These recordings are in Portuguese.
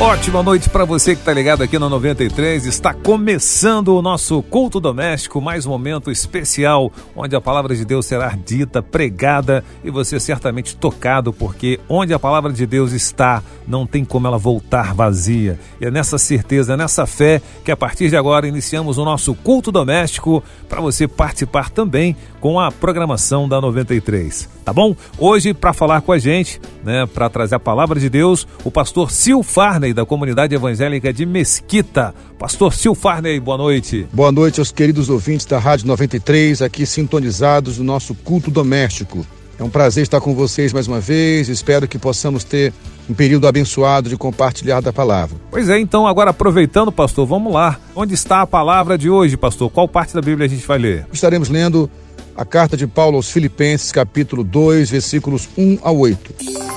Ótima noite para você que está ligado aqui no 93. Está começando o nosso culto doméstico, mais um momento especial onde a palavra de Deus será dita, pregada e você certamente tocado, porque onde a palavra de Deus está, não tem como ela voltar vazia. E é nessa certeza, nessa fé que a partir de agora iniciamos o nosso culto doméstico para você participar também com a programação da 93. Tá bom? Hoje para falar com a gente, né, para trazer a palavra de Deus, o pastor Sil Farney da comunidade evangélica de Mesquita. Pastor Sil Farney, boa noite. Boa noite aos queridos ouvintes da Rádio 93, aqui sintonizados no nosso culto doméstico. É um prazer estar com vocês mais uma vez. Espero que possamos ter um período abençoado de compartilhar da palavra. Pois é, então agora aproveitando, pastor, vamos lá. Onde está a palavra de hoje, pastor? Qual parte da Bíblia a gente vai ler? Estaremos lendo a carta de Paulo aos Filipenses, capítulo 2, versículos 1 a 8.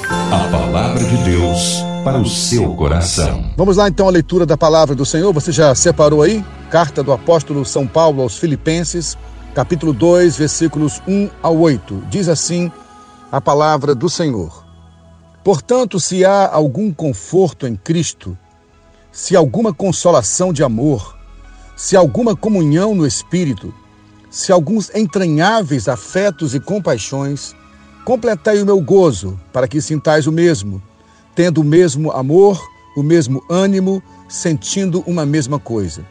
A palavra de Deus para o seu coração. Vamos lá então a leitura da palavra do Senhor. Você já separou aí? Carta do apóstolo São Paulo aos Filipenses, capítulo 2, versículos 1 a 8. Diz assim a palavra do Senhor: Portanto, se há algum conforto em Cristo, se alguma consolação de amor, se alguma comunhão no Espírito, se alguns entranháveis afetos e compaixões, completai o meu gozo, para que sintais o mesmo tendo o mesmo amor, o mesmo ânimo, sentindo uma mesma coisa.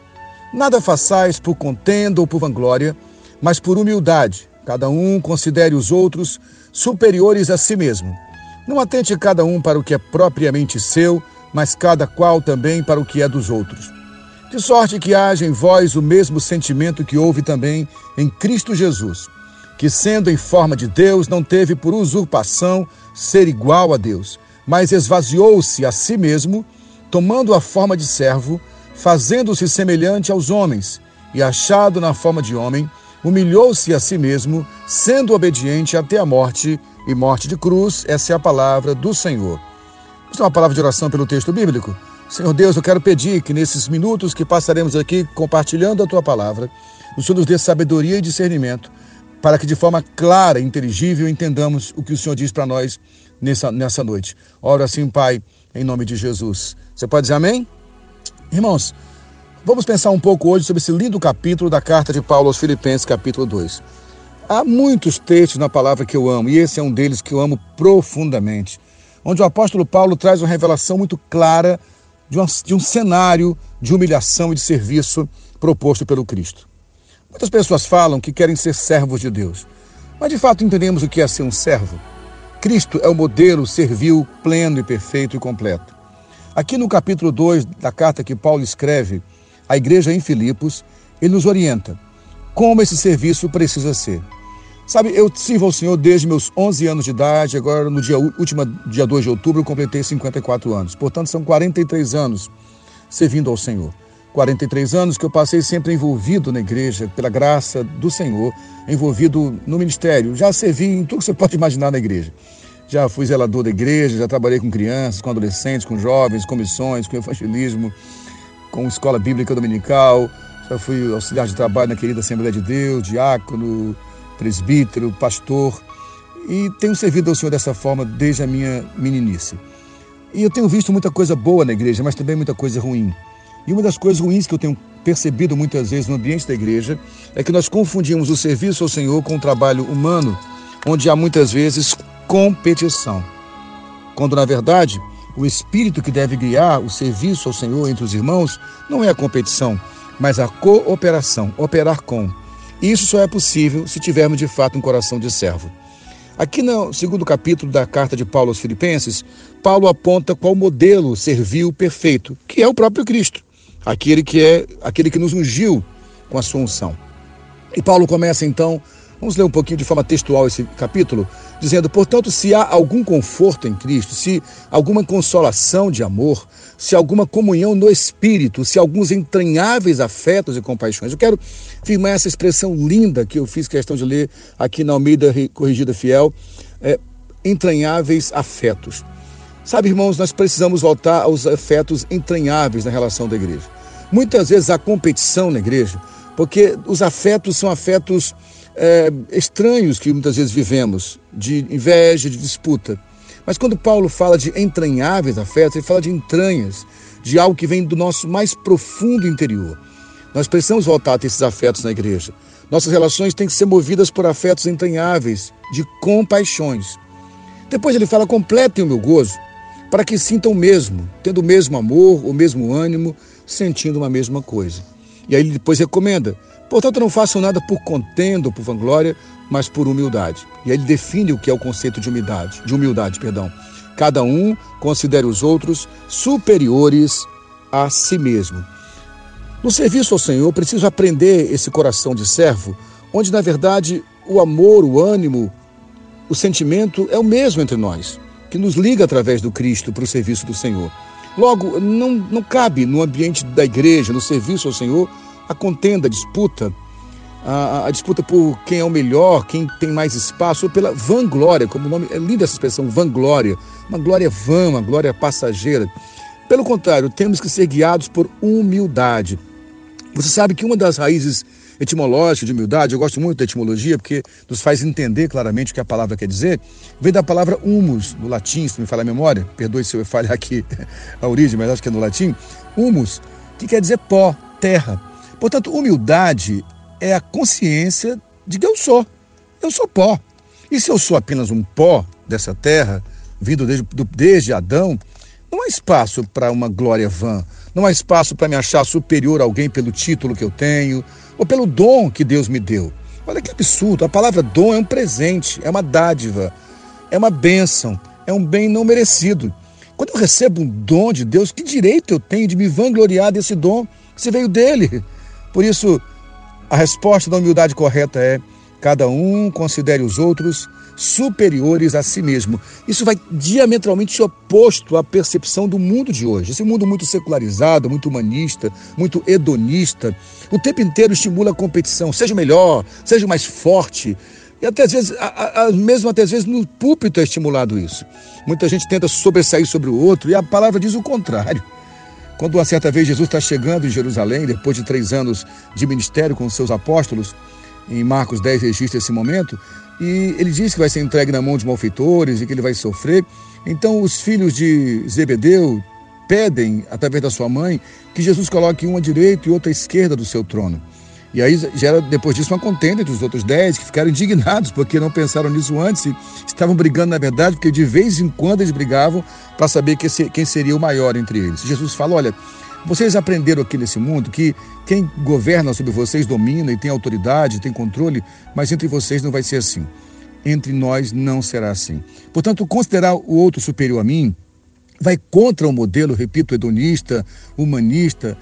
Nada façais por contenda ou por vanglória, mas por humildade. Cada um considere os outros superiores a si mesmo. Não atente cada um para o que é propriamente seu, mas cada qual também para o que é dos outros. De sorte que haja em vós o mesmo sentimento que houve também em Cristo Jesus, que, sendo em forma de Deus, não teve por usurpação ser igual a Deus mas esvaziou-se a si mesmo, tomando a forma de servo, fazendo-se semelhante aos homens, e achado na forma de homem, humilhou-se a si mesmo, sendo obediente até a morte e morte de cruz. Essa é a palavra do Senhor. Vamos ter uma palavra de oração pelo texto bíblico? Senhor Deus, eu quero pedir que nesses minutos que passaremos aqui compartilhando a tua palavra, o Senhor nos dê sabedoria e discernimento, para que de forma clara e inteligível entendamos o que o Senhor diz para nós nessa, nessa noite. Oro assim, Pai, em nome de Jesus. Você pode dizer amém? Irmãos, vamos pensar um pouco hoje sobre esse lindo capítulo da carta de Paulo aos Filipenses, capítulo 2. Há muitos textos na palavra que eu amo, e esse é um deles que eu amo profundamente, onde o apóstolo Paulo traz uma revelação muito clara de um, de um cenário de humilhação e de serviço proposto pelo Cristo. Muitas pessoas falam que querem ser servos de Deus, mas de fato entendemos o que é ser um servo? Cristo é o modelo servil pleno e perfeito e completo. Aqui no capítulo 2 da carta que Paulo escreve à igreja em Filipos, ele nos orienta como esse serviço precisa ser. Sabe, eu sirvo ao Senhor desde meus 11 anos de idade, agora no dia último dia 2 de outubro eu completei 54 anos. Portanto, são 43 anos servindo ao Senhor. 43 anos que eu passei sempre envolvido na igreja, pela graça do Senhor, envolvido no ministério. Já servi em tudo que você pode imaginar na igreja. Já fui zelador da igreja, já trabalhei com crianças, com adolescentes, com jovens, com missões, com evangelismo, com escola bíblica dominical. Já fui auxiliar de trabalho na querida Assembleia de Deus, diácono, presbítero, pastor. E tenho servido ao Senhor dessa forma desde a minha meninice. E eu tenho visto muita coisa boa na igreja, mas também muita coisa ruim. E uma das coisas ruins que eu tenho percebido muitas vezes no ambiente da igreja é que nós confundimos o serviço ao Senhor com o trabalho humano, onde há muitas vezes competição. Quando na verdade o espírito que deve guiar o serviço ao Senhor entre os irmãos não é a competição, mas a cooperação, operar com. E isso só é possível se tivermos de fato um coração de servo. Aqui no segundo capítulo da carta de Paulo aos Filipenses, Paulo aponta qual modelo serviu perfeito, que é o próprio Cristo aquele que é aquele que nos ungiu com a sua unção. E Paulo começa então, vamos ler um pouquinho de forma textual esse capítulo, dizendo: Portanto, se há algum conforto em Cristo, se alguma consolação de amor, se alguma comunhão no Espírito, se alguns entranháveis afetos e compaixões. Eu quero firmar essa expressão linda que eu fiz questão de ler aqui na Almeida Corrigida Fiel: é, entranháveis afetos. Sabe, irmãos, nós precisamos voltar aos afetos entranháveis na relação da igreja. Muitas vezes há competição na igreja, porque os afetos são afetos é, estranhos que muitas vezes vivemos, de inveja, de disputa. Mas quando Paulo fala de entranháveis afetos, ele fala de entranhas, de algo que vem do nosso mais profundo interior. Nós precisamos voltar a ter esses afetos na igreja. Nossas relações têm que ser movidas por afetos entranháveis, de compaixões. Depois ele fala: completem o meu gozo, para que sintam o mesmo, tendo o mesmo amor, o mesmo ânimo, sentindo uma mesma coisa. E aí ele depois recomenda: portanto, não façam nada por contenda ou por vanglória, mas por humildade. E aí ele define o que é o conceito de humildade, de humildade, perdão. Cada um considere os outros superiores a si mesmo. No serviço ao Senhor, preciso aprender esse coração de servo, onde na verdade o amor, o ânimo, o sentimento é o mesmo entre nós, que nos liga através do Cristo para o serviço do Senhor. Logo, não, não cabe no ambiente da igreja, no serviço ao Senhor, a contenda, a disputa, a, a, disputa por quem é o melhor, quem tem mais espaço, ou pela vanglória, como o nome, é linda essa expressão, vanglória, uma glória vã, uma glória passageira. Pelo contrário, temos que ser guiados por humildade. Você sabe que uma das raízes etimológicas de humildade, eu gosto muito da etimologia porque nos faz entender claramente o que a palavra quer dizer, vem da palavra humus, no latim, se me falar a memória, perdoe se eu falhar aqui a origem, mas acho que é no latim, humus, que quer dizer pó, terra. Portanto, humildade é a consciência de que eu sou. Eu sou pó. E se eu sou apenas um pó dessa terra, vindo desde, desde Adão, não há espaço para uma glória vã, não há espaço para me achar superior a alguém pelo título que eu tenho ou pelo dom que Deus me deu. Olha que absurdo, a palavra dom é um presente, é uma dádiva, é uma bênção, é um bem não merecido. Quando eu recebo um dom de Deus, que direito eu tenho de me vangloriar desse dom se veio dele? Por isso, a resposta da humildade correta é: cada um considere os outros superiores a si mesmo. Isso vai diametralmente oposto à percepção do mundo de hoje. Esse mundo muito secularizado, muito humanista, muito hedonista, o tempo inteiro estimula a competição, seja melhor, seja mais forte. E até às vezes, a, a, mesmo até às vezes no púlpito é estimulado isso. Muita gente tenta sobressair sobre o outro e a palavra diz o contrário. Quando uma certa vez Jesus está chegando em Jerusalém, depois de três anos de ministério com os seus apóstolos, em Marcos 10 registra esse momento, e ele diz que vai ser entregue na mão de malfeitores e que ele vai sofrer. Então os filhos de Zebedeu pedem, através da sua mãe, que Jesus coloque um à direita e outro à esquerda do seu trono. E aí gera depois disso uma contenda entre os outros dez, que ficaram indignados porque não pensaram nisso antes e estavam brigando na verdade, porque de vez em quando eles brigavam para saber quem seria o maior entre eles. Jesus fala: olha, vocês aprenderam aqui nesse mundo que quem governa sobre vocês domina e tem autoridade, tem controle, mas entre vocês não vai ser assim. Entre nós não será assim. Portanto, considerar o outro superior a mim vai contra o modelo, repito, hedonista, humanista,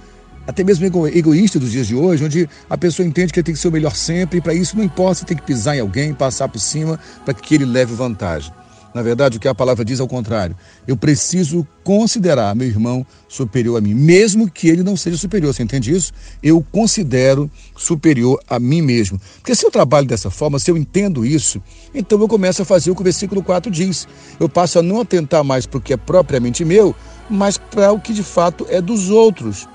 até mesmo egoísta dos dias de hoje, onde a pessoa entende que tem que ser o melhor sempre e para isso não importa se tem que pisar em alguém, passar por cima para que ele leve vantagem. Na verdade, o que a palavra diz é o contrário. Eu preciso considerar meu irmão superior a mim, mesmo que ele não seja superior. Você entende isso? Eu considero superior a mim mesmo. Porque se eu trabalho dessa forma, se eu entendo isso, então eu começo a fazer o que o versículo 4 diz. Eu passo a não atentar mais para o que é propriamente meu, mas para o que de fato é dos outros.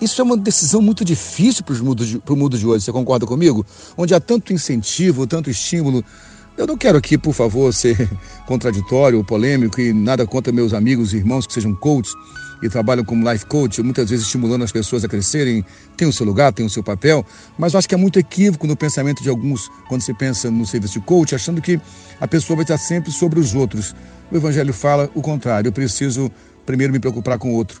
Isso é uma decisão muito difícil para o mundo, de, mundo de hoje, você concorda comigo? Onde há tanto incentivo, tanto estímulo eu não quero aqui, por favor, ser contraditório ou polêmico e nada contra meus amigos e irmãos que sejam coaches e trabalham como life coach, muitas vezes estimulando as pessoas a crescerem, tem o seu lugar, tem o seu papel, mas eu acho que é muito equívoco no pensamento de alguns quando se pensa no serviço de coach, achando que a pessoa vai estar sempre sobre os outros. O Evangelho fala o contrário, eu preciso primeiro me preocupar com o outro.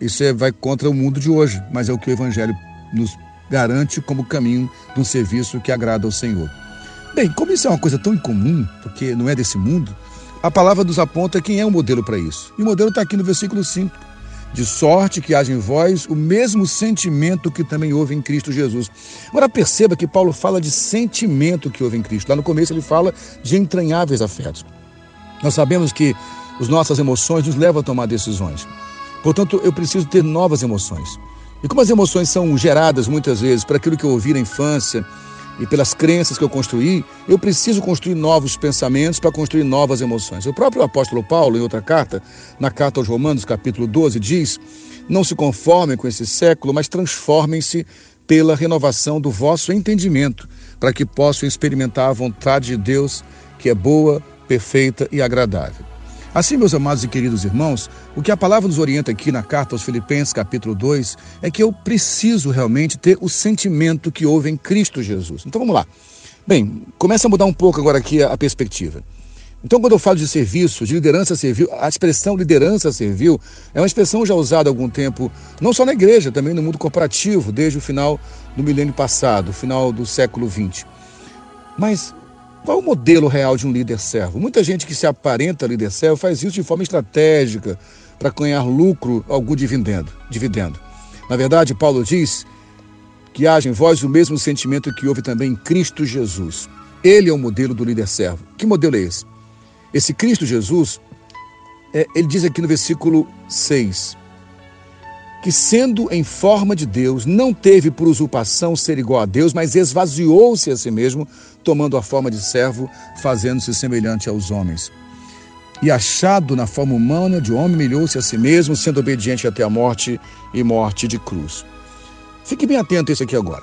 Isso é, vai contra o mundo de hoje, mas é o que o Evangelho nos garante como caminho de um serviço que agrada ao Senhor. Bem, como isso é uma coisa tão incomum, porque não é desse mundo, a palavra nos aponta quem é o modelo para isso. E o modelo está aqui no versículo 5. De sorte que haja em vós o mesmo sentimento que também houve em Cristo Jesus. Agora perceba que Paulo fala de sentimento que houve em Cristo. Lá no começo ele fala de entranháveis afetos. Nós sabemos que as nossas emoções nos levam a tomar decisões. Portanto, eu preciso ter novas emoções. E como as emoções são geradas muitas vezes para aquilo que eu ouvi na infância, e pelas crenças que eu construí, eu preciso construir novos pensamentos para construir novas emoções. O próprio apóstolo Paulo, em outra carta, na carta aos Romanos, capítulo 12, diz Não se conformem com esse século, mas transformem-se pela renovação do vosso entendimento, para que possam experimentar a vontade de Deus, que é boa, perfeita e agradável. Assim, meus amados e queridos irmãos, o que a palavra nos orienta aqui na carta aos Filipenses, capítulo 2, é que eu preciso realmente ter o sentimento que houve em Cristo Jesus. Então vamos lá. Bem, começa a mudar um pouco agora aqui a, perspectiva. Então, quando eu falo de serviço, de liderança servil, a expressão liderança servil é uma expressão já usada há algum tempo, não só na igreja, também no mundo corporativo, desde o final do milênio passado, final do século XX. Mas qual é o modelo real de um líder servo? Muita gente que se aparenta líder servo faz isso de forma estratégica para ganhar lucro, algum dividendo. dividendo. Na verdade, Paulo diz que haja em vós o mesmo sentimento que houve também em Cristo Jesus. Ele é o modelo do líder servo. Que modelo é esse? Esse Cristo Jesus, é, ele diz aqui no versículo 6, que sendo em forma de Deus, não teve por usurpação ser igual a Deus, mas esvaziou-se a si mesmo, tomando a forma de servo, fazendo-se semelhante aos homens. E achado na forma humana de homem, humilhou-se a si mesmo, sendo obediente até a morte e morte de cruz. Fique bem atento a isso aqui agora.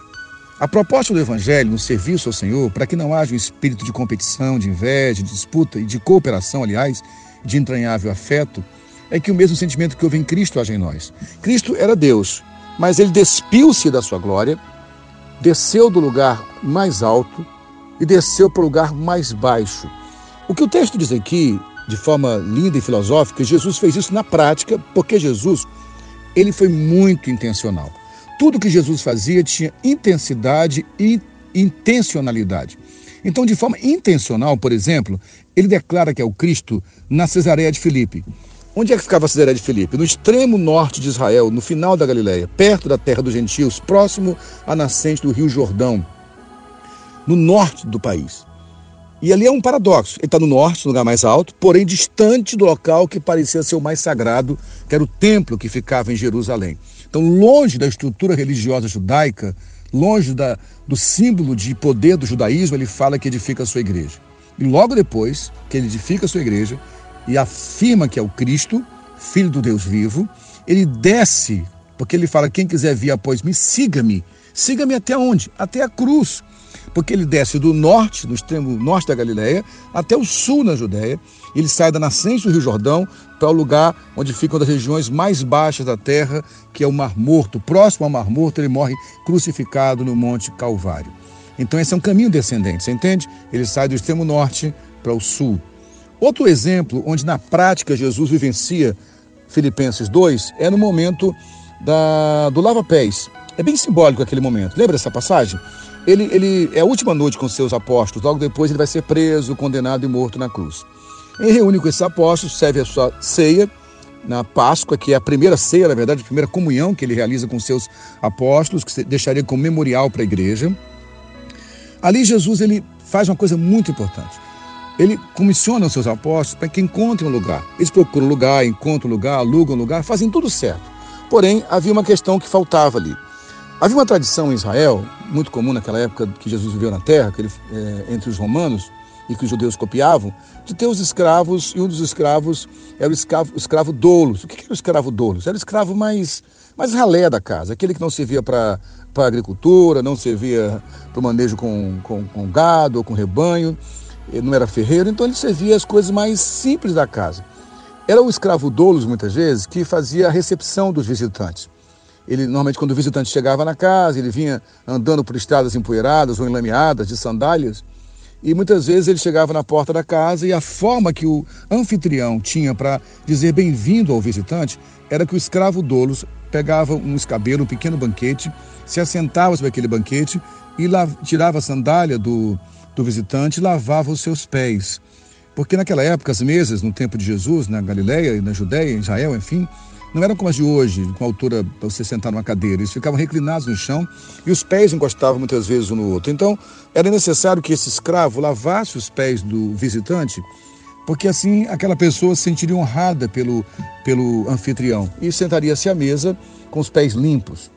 A proposta do Evangelho no serviço ao Senhor, para que não haja um espírito de competição, de inveja, de disputa e de cooperação, aliás, de entranhável afeto, é que o mesmo sentimento que houve em Cristo haja em nós. Cristo era Deus, mas ele despiu-se da sua glória, desceu do lugar mais alto e desceu para o lugar mais baixo. O que o texto diz aqui, de forma linda e filosófica, Jesus fez isso na prática, porque Jesus, ele foi muito intencional. Tudo que Jesus fazia tinha intensidade e intencionalidade. Então, de forma intencional, por exemplo, ele declara que é o Cristo na Cesareia de Filipe. Onde é que ficava a Cesareia de Filipe? No extremo norte de Israel, no final da Galileia, perto da terra dos gentios, próximo à nascente do Rio Jordão, no norte do país. E ali é um paradoxo. Ele está no norte, no lugar mais alto, porém distante do local que parecia ser o mais sagrado, que era o templo que ficava em Jerusalém. Então, longe da estrutura religiosa judaica, longe da, do símbolo de poder do judaísmo, ele fala que edifica a sua igreja. E logo depois que ele edifica a sua igreja e afirma que é o Cristo, filho do Deus vivo, ele desce, porque ele fala: quem quiser vir após mim, siga-me. Siga-me até onde? Até a cruz porque ele desce do norte, no extremo norte da Galileia, até o sul na Judéia. Ele sai da nascente do Rio Jordão para o lugar onde fica uma das regiões mais baixas da terra, que é o Mar Morto. Próximo ao Mar Morto, ele morre crucificado no Monte Calvário. Então, esse é um caminho descendente, você entende? Ele sai do extremo norte para o sul. Outro exemplo onde na prática Jesus vivencia Filipenses 2 é no momento da, do lava-pés. É bem simbólico aquele momento. Lembra dessa passagem? Ele, ele é a última noite com seus apóstolos, logo depois ele vai ser preso, condenado e morto na cruz. Ele reúne com esses apóstolos, serve a sua ceia na Páscoa, que é a primeira ceia, na verdade, a primeira comunhão que ele realiza com seus apóstolos, que deixaria como memorial para a igreja. Ali Jesus ele faz uma coisa muito importante. Ele comissiona os seus apóstolos para que encontrem um lugar. Eles procuram um lugar, encontram um lugar, alugam um lugar, fazem tudo certo. Porém, havia uma questão que faltava ali. Havia uma tradição em Israel, muito comum naquela época que Jesus viveu na terra, ele, é, entre os romanos, e que os judeus copiavam, de ter os escravos, e um dos escravos era o escravo, escravo doulos. O que era o escravo doulos? Era o escravo mais, mais ralé da casa, aquele que não servia para a agricultura, não servia para o manejo com, com, com gado ou com rebanho, ele não era ferreiro, então ele servia as coisas mais simples da casa. Era o escravo doulos, muitas vezes, que fazia a recepção dos visitantes. Ele normalmente quando o visitante chegava na casa, ele vinha andando por estradas empoeiradas ou enlameadas de sandálias, e muitas vezes ele chegava na porta da casa e a forma que o anfitrião tinha para dizer bem-vindo ao visitante era que o escravo Dolos pegava um escabelo, um pequeno banquete, se assentava sobre aquele banquete e lá, tirava a sandália do, do visitante lavava os seus pés. Porque naquela época as mesas, no tempo de Jesus, na Galileia e na Judéia, em Israel, enfim, não eram como as de hoje, com altura para você sentar numa cadeira. Eles ficavam reclinados no chão e os pés encostavam muitas vezes um no outro. Então, era necessário que esse escravo lavasse os pés do visitante, porque assim aquela pessoa se sentiria honrada pelo, pelo anfitrião e sentaria-se à mesa com os pés limpos.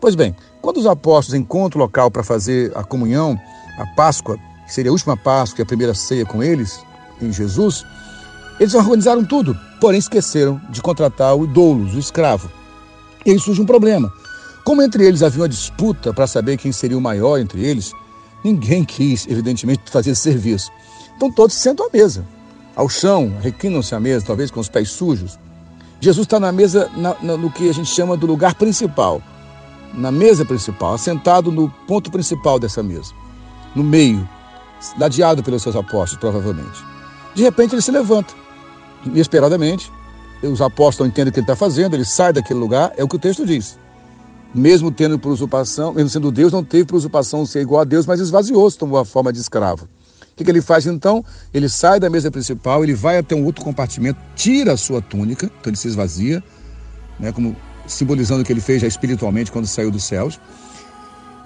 Pois bem, quando os apóstolos encontram o local para fazer a comunhão, a Páscoa, que seria a última Páscoa e a primeira ceia com eles, em Jesus, eles organizaram tudo, porém esqueceram de contratar o doulos, o escravo. E aí surge um problema. Como entre eles havia uma disputa para saber quem seria o maior entre eles, ninguém quis, evidentemente, fazer esse serviço. Então todos se sentam à mesa, ao chão, reclinam-se à mesa, talvez com os pés sujos. Jesus está na mesa, na, na, no que a gente chama do lugar principal, na mesa principal, assentado no ponto principal dessa mesa, no meio, ladeado pelos seus apóstolos, provavelmente. De repente ele se levanta, inesperadamente, os apóstolos entendem o que ele está fazendo, ele sai daquele lugar, é o que o texto diz. Mesmo tendo por usurpação, mesmo sendo Deus, não teve por usurpação ser igual a Deus, mas esvaziou-se, tomou a forma de escravo. O que, que ele faz então? Ele sai da mesa principal, ele vai até um outro compartimento, tira a sua túnica, então ele se esvazia, né, como simbolizando o que ele fez já espiritualmente quando saiu dos céus.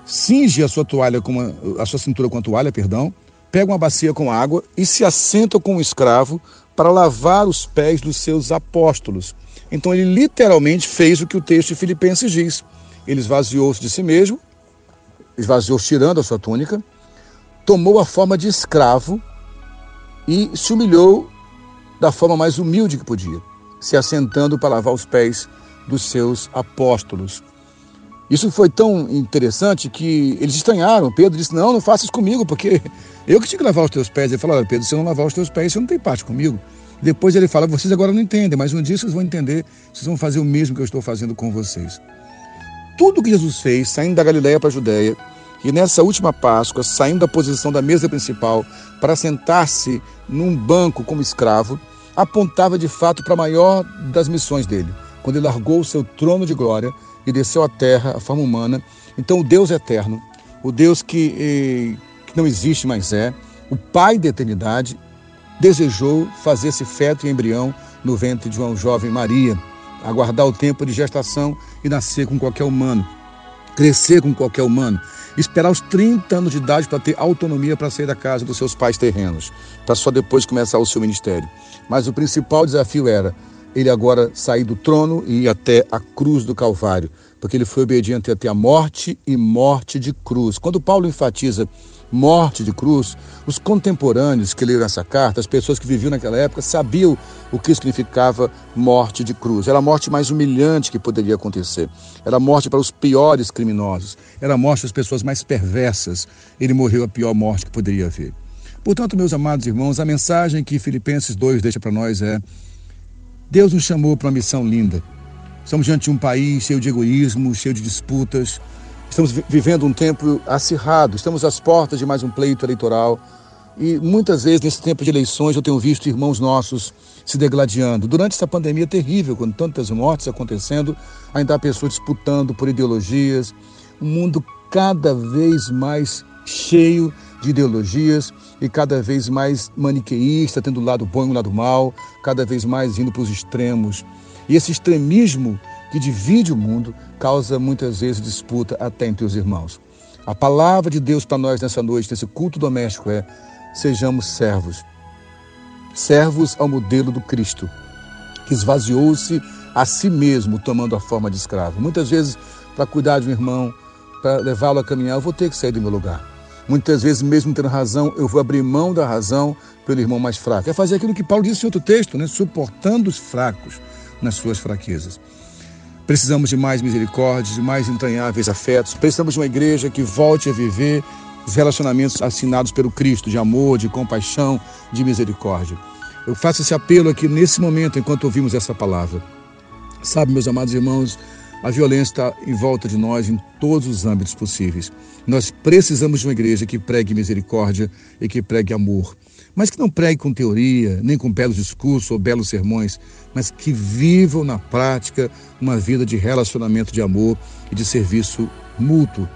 Cinge a sua toalha com uma, a sua cintura com a toalha, perdão, pega uma bacia com água e se assenta com um escravo para lavar os pés dos seus apóstolos. Então ele literalmente fez o que o texto de Filipenses diz. Ele esvaziou-se de si mesmo, esvaziou tirando a sua túnica, tomou a forma de escravo e se humilhou da forma mais humilde que podia, se assentando para lavar os pés dos seus apóstolos. Isso foi tão interessante que eles estranharam. Pedro disse: Não, não faças comigo, porque eu que tinha que lavar os teus pés. Ele falou: Pedro, se eu não lavar os teus pés, você não tem parte comigo. Depois ele fala: Vocês agora não entendem, mas um dia vocês vão entender, vocês vão fazer o mesmo que eu estou fazendo com vocês. Tudo que Jesus fez, saindo da Galiléia para a Judéia, e nessa última Páscoa, saindo da posição da mesa principal para sentar-se num banco como escravo, apontava de fato para a maior das missões dele, quando ele largou o seu trono de glória e desceu à terra, a forma humana. Então, o Deus eterno, o Deus que, eh, que não existe mais é, o Pai da eternidade, desejou fazer esse feto e embrião no ventre de uma jovem Maria, aguardar o tempo de gestação e nascer com qualquer humano, crescer com qualquer humano esperar os 30 anos de idade para ter autonomia para sair da casa dos seus pais terrenos, para só depois começar o seu ministério. Mas o principal desafio era ele agora sair do trono e ir até a cruz do Calvário, porque ele foi obediente até a morte e morte de cruz. Quando Paulo enfatiza morte de cruz, os contemporâneos que leram essa carta, as pessoas que viviam naquela época, sabiam o que significava morte de cruz. Era a morte mais humilhante que poderia acontecer. Era a morte para os piores criminosos. Era a morte das pessoas mais perversas. Ele morreu a pior morte que poderia haver. Portanto, meus amados irmãos, a mensagem que Filipenses 2 deixa para nós é: Deus nos chamou para uma missão linda. Estamos diante de um país cheio de egoísmo, cheio de disputas, Estamos vivendo um tempo acirrado, estamos às portas de mais um pleito eleitoral. E muitas vezes, nesse tempo de eleições, eu tenho visto irmãos nossos se degladiando. Durante essa pandemia terrível, com tantas mortes acontecendo, ainda há pessoas disputando por ideologias. Um mundo cada vez mais cheio de ideologias e cada vez mais maniqueísta, tendo o lado bom e o lado mal, cada vez mais indo para os extremos. E esse extremismo que divide o mundo causa muitas vezes disputa até entre os irmãos. A palavra de Deus para nós nessa noite, nesse culto doméstico, é: sejamos servos. Servos ao modelo do Cristo, que esvaziou-se a si mesmo, tomando a forma de escravo. Muitas vezes, para cuidar de um irmão, para levá-lo a caminhar, eu vou ter que sair do meu lugar. Muitas vezes, mesmo tendo razão, eu vou abrir mão da razão pelo irmão mais fraco. É fazer aquilo que Paulo disse em outro texto, né? suportando os fracos nas suas fraquezas. Precisamos de mais misericórdia, de mais entranháveis afetos. Precisamos de uma igreja que volte a viver os relacionamentos assinados pelo Cristo, de amor, de compaixão, de misericórdia. Eu faço esse apelo aqui nesse momento, enquanto ouvimos essa palavra. Sabe, meus amados irmãos, a violência está em volta de nós em todos os âmbitos possíveis. Nós precisamos de uma igreja que pregue misericórdia e que pregue amor mas que não pregue com teoria, nem com belos discursos ou belos sermões, mas que vivam na prática uma vida de relacionamento de amor e de serviço mútuo.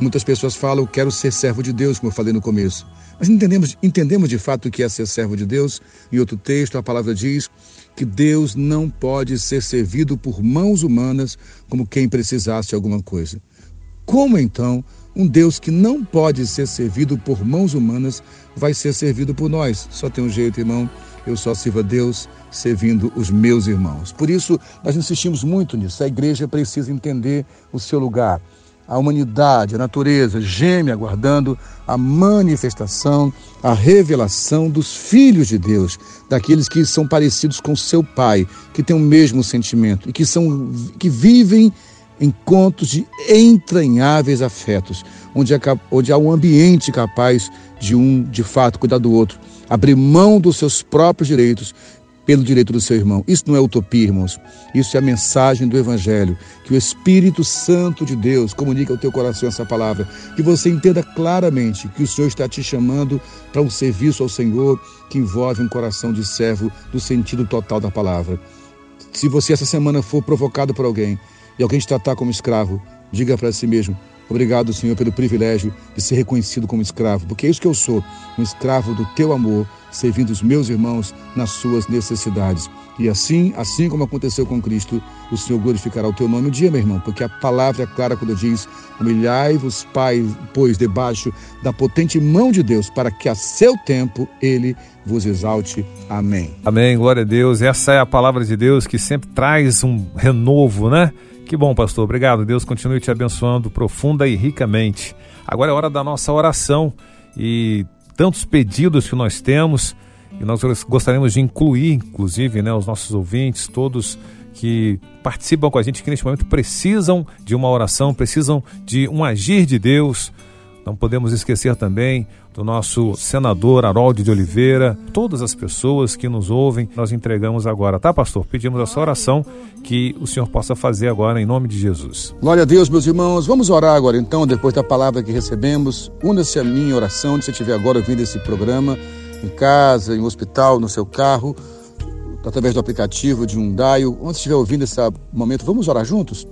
Muitas pessoas falam, eu quero ser servo de Deus, como eu falei no começo. Mas entendemos, entendemos de fato o que é ser servo de Deus? Em outro texto, a palavra diz que Deus não pode ser servido por mãos humanas como quem precisasse de alguma coisa. Como então um Deus que não pode ser servido por mãos humanas vai ser servido por nós? Só tem um jeito, irmão. Eu só sirvo a Deus servindo os meus irmãos. Por isso, nós insistimos muito nisso. A igreja precisa entender o seu lugar. A humanidade, a natureza geme aguardando a manifestação, a revelação dos filhos de Deus, daqueles que são parecidos com seu Pai, que têm o mesmo sentimento e que são que vivem encontros de entranháveis afetos, onde, é, onde há um ambiente capaz de um, de fato, cuidar do outro, abrir mão dos seus próprios direitos pelo direito do seu irmão. Isso não é utopia, irmãos. Isso é a mensagem do Evangelho. Que o Espírito Santo de Deus comunique ao teu coração essa palavra. Que você entenda claramente que o Senhor está te chamando para um serviço ao Senhor que envolve um coração de servo do sentido total da palavra. Se você essa semana for provocado por alguém e alguém te tratar como escravo, diga para si mesmo: Obrigado, Senhor, pelo privilégio de ser reconhecido como escravo, porque é isso que eu sou, um escravo do teu amor, servindo os meus irmãos nas suas necessidades. E assim, assim como aconteceu com Cristo, o Senhor glorificará o teu nome um dia, meu irmão, porque a palavra é clara quando diz: Humilhai-vos, Pai, pois debaixo da potente mão de Deus, para que a seu tempo ele vos exalte. Amém. Amém, glória a Deus. Essa é a palavra de Deus que sempre traz um renovo, né? Que bom, pastor. Obrigado. Deus continue te abençoando profunda e ricamente. Agora é hora da nossa oração e tantos pedidos que nós temos e nós gostaríamos de incluir, inclusive, né, os nossos ouvintes, todos que participam com a gente, que neste momento precisam de uma oração, precisam de um agir de Deus. Não podemos esquecer também do nosso senador Harold de Oliveira, todas as pessoas que nos ouvem, nós entregamos agora, tá, pastor? Pedimos essa oração que o Senhor possa fazer agora em nome de Jesus. Glória a Deus, meus irmãos. Vamos orar agora então, depois da palavra que recebemos. Una-se a minha oração, se estiver agora ouvindo esse programa, em casa, em um hospital, no seu carro, através do aplicativo de um dial, onde estiver ouvindo esse momento, vamos orar juntos?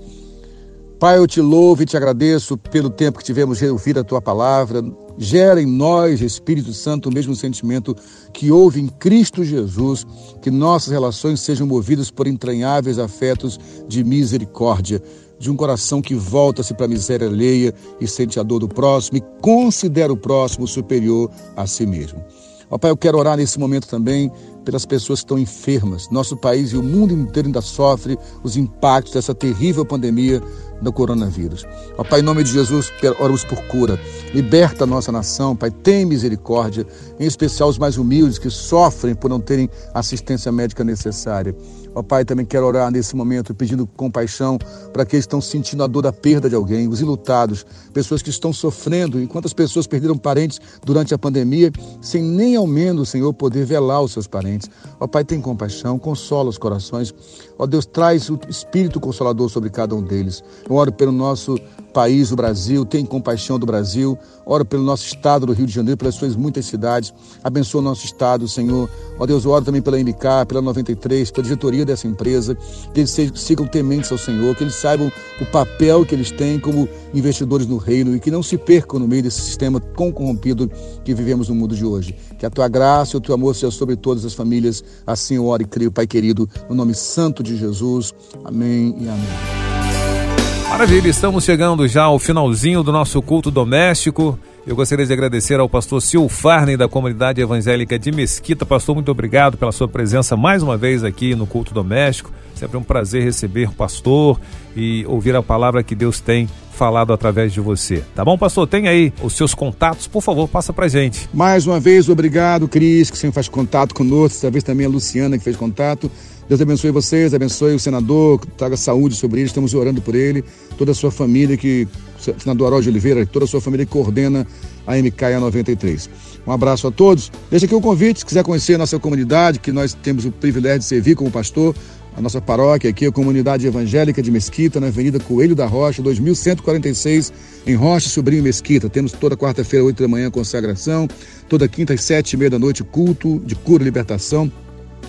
Pai, eu te louvo e te agradeço pelo tempo que tivemos de ouvir a tua palavra. Gera em nós, Espírito Santo, o mesmo sentimento que houve em Cristo Jesus, que nossas relações sejam movidas por entranháveis afetos de misericórdia, de um coração que volta-se para a miséria alheia e sente a dor do próximo e considera o próximo superior a si mesmo. Ó Pai, eu quero orar nesse momento também pelas pessoas que estão enfermas. Nosso país e o mundo inteiro ainda sofre os impactos dessa terrível pandemia do coronavírus. Ó Pai, em nome de Jesus, oramos por cura. Liberta a nossa nação, Pai, tem misericórdia, em especial os mais humildes que sofrem por não terem assistência médica necessária. Ó Pai, também quero orar nesse momento pedindo compaixão para aqueles que estão sentindo a dor da perda de alguém, os ilutados, pessoas que estão sofrendo, enquanto as pessoas perderam parentes durante a pandemia, sem nem ao menos, Senhor, poder velar os seus parentes. Ó Pai, tem compaixão, consola os corações. Ó Deus, traz o Espírito Consolador sobre cada um deles. Eu oro pelo nosso país, o Brasil, tem compaixão do Brasil. Oro pelo nosso estado do Rio de Janeiro, pelas suas muitas cidades. Abençoa o nosso estado, Senhor. Ó Deus, oro também pela MK, pela 93, pela diretoria dessa empresa. Que eles sigam tementes ao Senhor, que eles saibam o papel que eles têm como investidores no reino e que não se percam no meio desse sistema tão corrompido que vivemos no mundo de hoje. Que a tua graça e o teu amor seja sobre todas as famílias. Assim eu oro e creio, Pai querido, no nome santo de Jesus. Amém e amém. Maravilha, estamos chegando já ao finalzinho do nosso culto doméstico. Eu gostaria de agradecer ao pastor Sil Farney, da comunidade evangélica de Mesquita. Pastor, muito obrigado pela sua presença mais uma vez aqui no culto doméstico. Sempre um prazer receber o pastor e ouvir a palavra que Deus tem falado através de você. Tá bom, pastor? Tem aí os seus contatos, por favor, passa pra gente. Mais uma vez, obrigado, Cris, que sempre faz contato conosco, talvez também a Luciana, que fez contato. Deus abençoe vocês, abençoe o senador, traga saúde sobre ele, estamos orando por ele, toda a sua família, que senador Harold Oliveira, toda a sua família que coordena a MK 93. Um abraço a todos. Deixa aqui o convite, se quiser conhecer a nossa comunidade, que nós temos o privilégio de servir como pastor, a nossa paróquia aqui, a comunidade evangélica de Mesquita, na Avenida Coelho da Rocha, 2146, em Rocha, Sobrinho Mesquita. Temos toda quarta-feira, 8 da manhã, consagração, toda quinta, às 7 e meia da noite, culto de cura e libertação.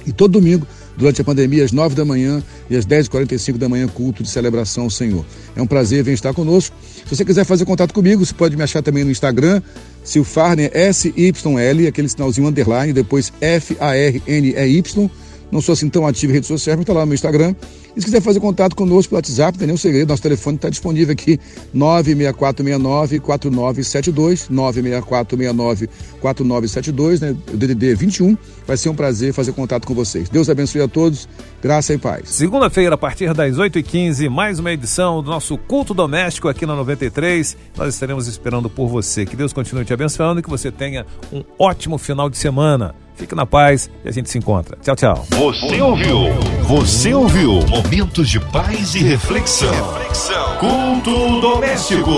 E todo domingo, durante a pandemia, às 9 da manhã e às 10h45 da manhã, culto de celebração ao Senhor. É um prazer vir estar conosco. Se você quiser fazer contato comigo, você pode me achar também no Instagram, Silfarne, S-Y-L, aquele sinalzinho underline, depois F-A-R-N-E-Y. não sou assim tão ativo em redes sociais, mas está lá no meu Instagram. E se quiser fazer contato conosco pelo WhatsApp, não tem nenhum segredo, nosso telefone está disponível aqui, 96469-4972, 96469-4972, né? O DDD 21. Vai ser um prazer fazer contato com vocês. Deus abençoe a todos, graça e paz. Segunda-feira, a partir das 8h15, mais uma edição do nosso Culto Doméstico aqui na 93. Nós estaremos esperando por você. Que Deus continue te abençoando e que você tenha um ótimo final de semana. Fique na paz e a gente se encontra. Tchau, tchau. Você ouviu? Você ouviu? Momentos de paz e reflexão. reflexão. Culto doméstico.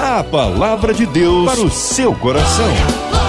A palavra de Deus para o seu coração.